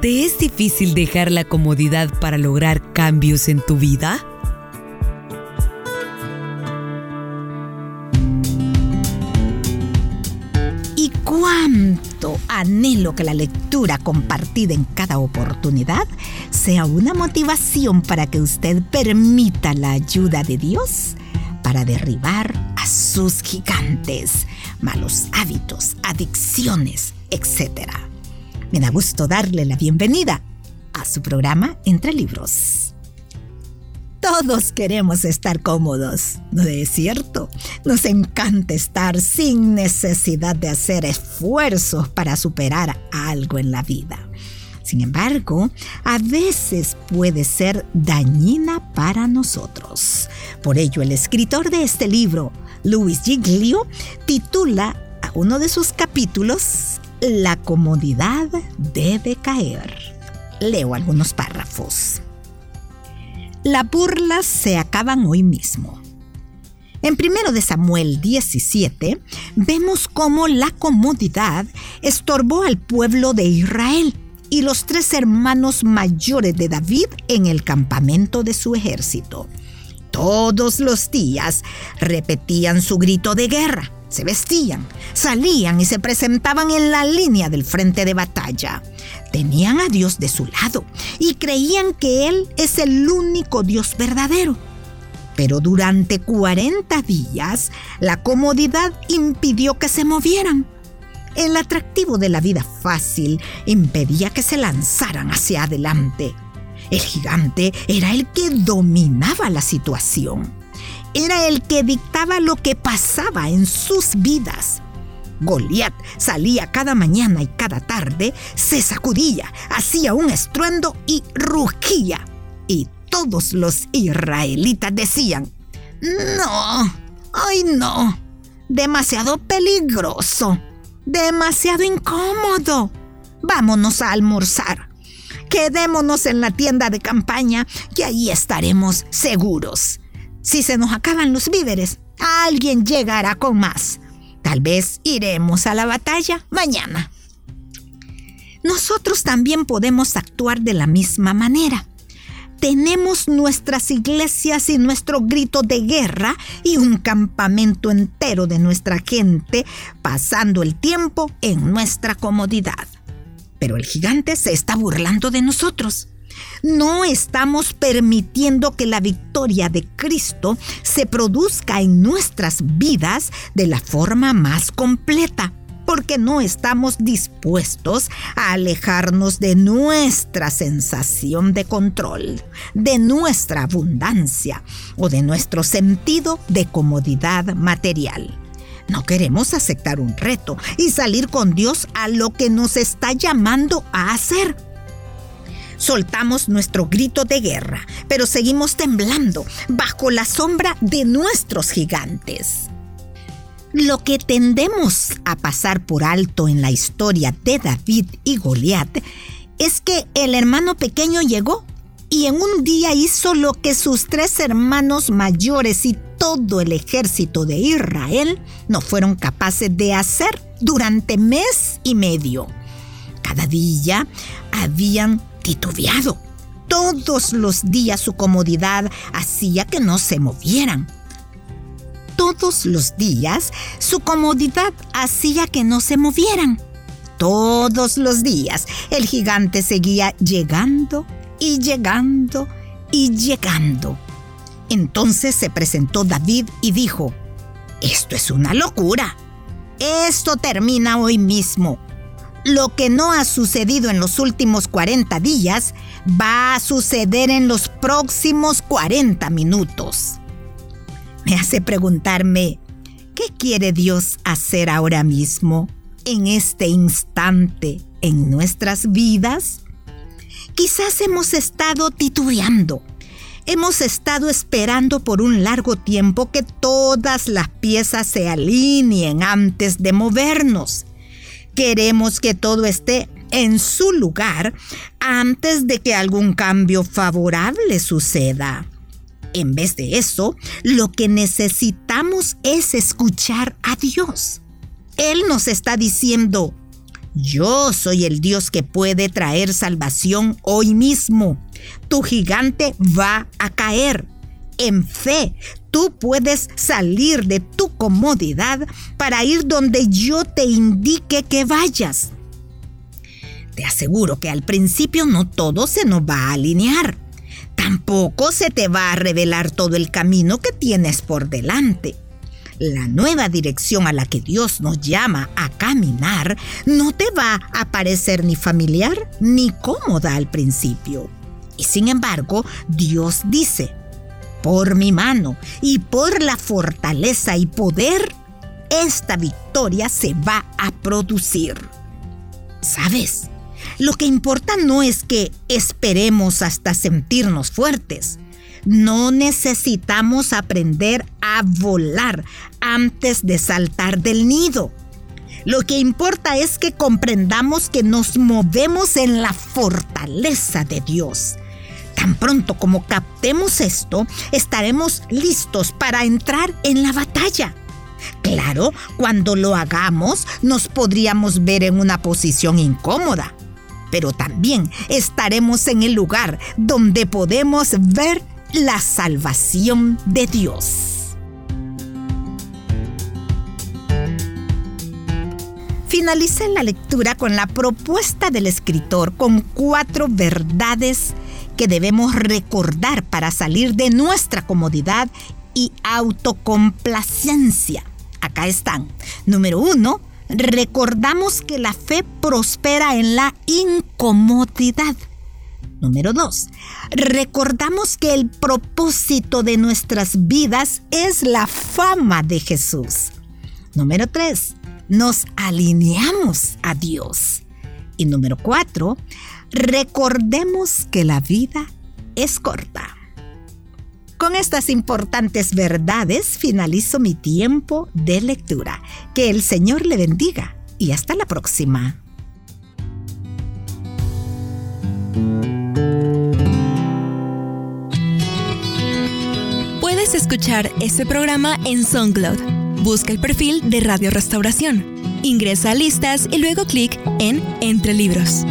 ¿Te es difícil dejar la comodidad para lograr cambios en tu vida? Y cuánto anhelo que la lectura compartida en cada oportunidad sea una motivación para que usted permita la ayuda de Dios para derribar a sus gigantes, malos hábitos, adicciones, etc. Me da gusto darle la bienvenida a su programa Entre Libros. Todos queremos estar cómodos, ¿no es cierto? Nos encanta estar sin necesidad de hacer esfuerzos para superar algo en la vida. Sin embargo, a veces puede ser dañina para nosotros. Por ello, el escritor de este libro, Luis Giglio, titula a uno de sus capítulos La comodidad debe caer. Leo algunos párrafos. Las burlas se acaban hoy mismo. En 1 de Samuel 17 vemos cómo la comodidad estorbó al pueblo de Israel y los tres hermanos mayores de David en el campamento de su ejército. Todos los días repetían su grito de guerra, se vestían, salían y se presentaban en la línea del frente de batalla. Tenían a Dios de su lado y creían que Él es el único Dios verdadero. Pero durante 40 días la comodidad impidió que se movieran. El atractivo de la vida fácil impedía que se lanzaran hacia adelante. El gigante era el que dominaba la situación. Era el que dictaba lo que pasaba en sus vidas. Goliat salía cada mañana y cada tarde, se sacudía, hacía un estruendo y rugía. Y todos los israelitas decían, no, ay no, demasiado peligroso, demasiado incómodo. Vámonos a almorzar. Quedémonos en la tienda de campaña y ahí estaremos seguros. Si se nos acaban los víveres, alguien llegará con más. Tal vez iremos a la batalla mañana. Nosotros también podemos actuar de la misma manera. Tenemos nuestras iglesias y nuestro grito de guerra y un campamento entero de nuestra gente pasando el tiempo en nuestra comodidad. Pero el gigante se está burlando de nosotros. No estamos permitiendo que la victoria de Cristo se produzca en nuestras vidas de la forma más completa, porque no estamos dispuestos a alejarnos de nuestra sensación de control, de nuestra abundancia o de nuestro sentido de comodidad material. No queremos aceptar un reto y salir con Dios a lo que nos está llamando a hacer soltamos nuestro grito de guerra, pero seguimos temblando bajo la sombra de nuestros gigantes. Lo que tendemos a pasar por alto en la historia de David y Goliat es que el hermano pequeño llegó y en un día hizo lo que sus tres hermanos mayores y todo el ejército de Israel no fueron capaces de hacer durante mes y medio. Cada día habían titubeado. Todos los días su comodidad hacía que no se movieran. Todos los días su comodidad hacía que no se movieran. Todos los días el gigante seguía llegando y llegando y llegando. Entonces se presentó David y dijo, esto es una locura. Esto termina hoy mismo. Lo que no ha sucedido en los últimos 40 días va a suceder en los próximos 40 minutos. Me hace preguntarme, ¿qué quiere Dios hacer ahora mismo, en este instante, en nuestras vidas? Quizás hemos estado titubeando. Hemos estado esperando por un largo tiempo que todas las piezas se alineen antes de movernos. Queremos que todo esté en su lugar antes de que algún cambio favorable suceda. En vez de eso, lo que necesitamos es escuchar a Dios. Él nos está diciendo, Yo soy el Dios que puede traer salvación hoy mismo. Tu gigante va a caer. En fe, tú puedes salir de tu comodidad para ir donde yo te indique que vayas. Te aseguro que al principio no todo se nos va a alinear. Tampoco se te va a revelar todo el camino que tienes por delante. La nueva dirección a la que Dios nos llama a caminar no te va a parecer ni familiar ni cómoda al principio. Y sin embargo, Dios dice, por mi mano y por la fortaleza y poder, esta victoria se va a producir. ¿Sabes? Lo que importa no es que esperemos hasta sentirnos fuertes. No necesitamos aprender a volar antes de saltar del nido. Lo que importa es que comprendamos que nos movemos en la fortaleza de Dios. Tan pronto como captemos esto, estaremos listos para entrar en la batalla. Claro, cuando lo hagamos, nos podríamos ver en una posición incómoda pero también estaremos en el lugar donde podemos ver la salvación de Dios. Finalicé la lectura con la propuesta del escritor con cuatro verdades que debemos recordar para salir de nuestra comodidad y autocomplacencia. Acá están. Número uno, recordamos que la fe prospera en la incomodidad. Número 2. Recordamos que el propósito de nuestras vidas es la fama de Jesús. Número 3. Nos alineamos a Dios. Y número 4. Recordemos que la vida es corta. Con estas importantes verdades finalizo mi tiempo de lectura. Que el Señor le bendiga y hasta la próxima. Puedes escuchar este programa en SoundCloud. Busca el perfil de Radio Restauración. Ingresa a listas y luego clic en Entre Libros.